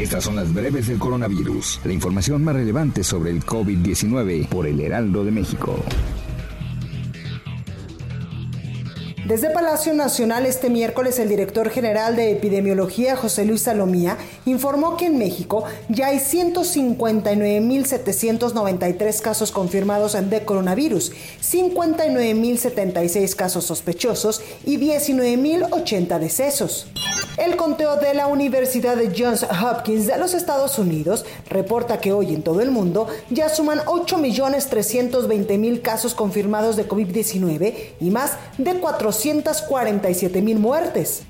Estas son las breves del coronavirus, la información más relevante sobre el COVID-19 por el Heraldo de México. Desde Palacio Nacional este miércoles el director general de epidemiología José Luis Salomía informó que en México ya hay 159.793 casos confirmados de coronavirus, 59.076 casos sospechosos y 19.080 decesos. El conteo de la Universidad de Johns Hopkins de los Estados Unidos reporta que hoy en todo el mundo ya suman 8.320.000 casos confirmados de COVID-19 y más de 447.000 muertes.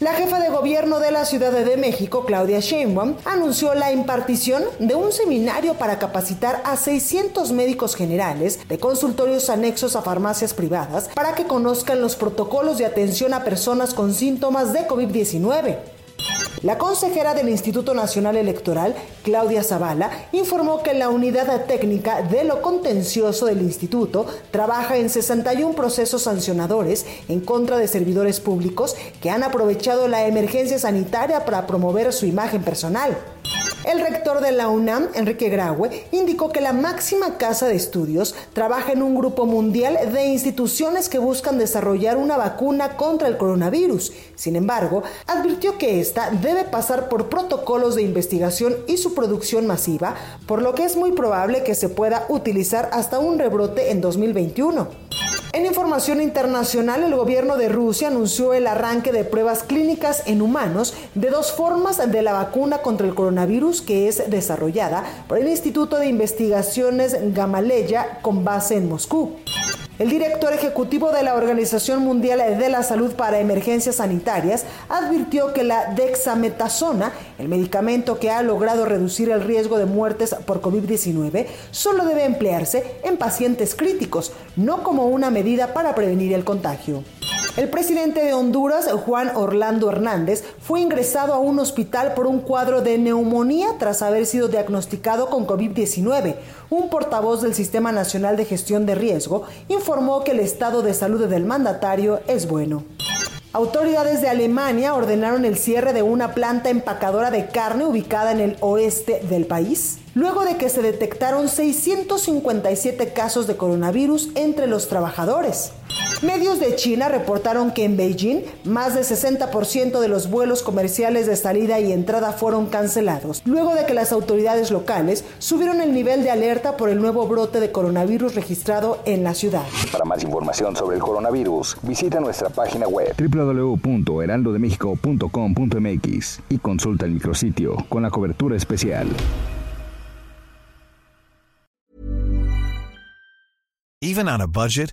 La jefa de gobierno de la Ciudad de México, Claudia Sheinbaum, anunció la impartición de un seminario para capacitar a 600 médicos generales de consultorios anexos a farmacias privadas para que conozcan los protocolos de atención a personas con síntomas de COVID-19. La consejera del Instituto Nacional Electoral, Claudia Zavala, informó que la unidad técnica de lo contencioso del instituto trabaja en 61 procesos sancionadores en contra de servidores públicos que han aprovechado la emergencia sanitaria para promover su imagen personal. El rector de la UNAM, Enrique Graue, indicó que la máxima casa de estudios trabaja en un grupo mundial de instituciones que buscan desarrollar una vacuna contra el coronavirus. Sin embargo, advirtió que esta debe pasar por protocolos de investigación y su producción masiva, por lo que es muy probable que se pueda utilizar hasta un rebrote en 2021. En información internacional, el gobierno de Rusia anunció el arranque de pruebas clínicas en humanos de dos formas de la vacuna contra el coronavirus que es desarrollada por el Instituto de Investigaciones Gamaleya con base en Moscú. El director ejecutivo de la Organización Mundial de la Salud para Emergencias Sanitarias advirtió que la dexametasona, el medicamento que ha logrado reducir el riesgo de muertes por COVID-19, solo debe emplearse en pacientes críticos, no como una medida para prevenir el contagio. El presidente de Honduras, Juan Orlando Hernández, fue ingresado a un hospital por un cuadro de neumonía tras haber sido diagnosticado con COVID-19. Un portavoz del Sistema Nacional de Gestión de Riesgo informó que el estado de salud del mandatario es bueno. Autoridades de Alemania ordenaron el cierre de una planta empacadora de carne ubicada en el oeste del país, luego de que se detectaron 657 casos de coronavirus entre los trabajadores. Medios de China reportaron que en Beijing más del 60% de los vuelos comerciales de salida y entrada fueron cancelados, luego de que las autoridades locales subieron el nivel de alerta por el nuevo brote de coronavirus registrado en la ciudad. Para más información sobre el coronavirus, visita nuestra página web www.heraldodemexico.com.mx y consulta el micrositio con la cobertura especial. Even on a budget,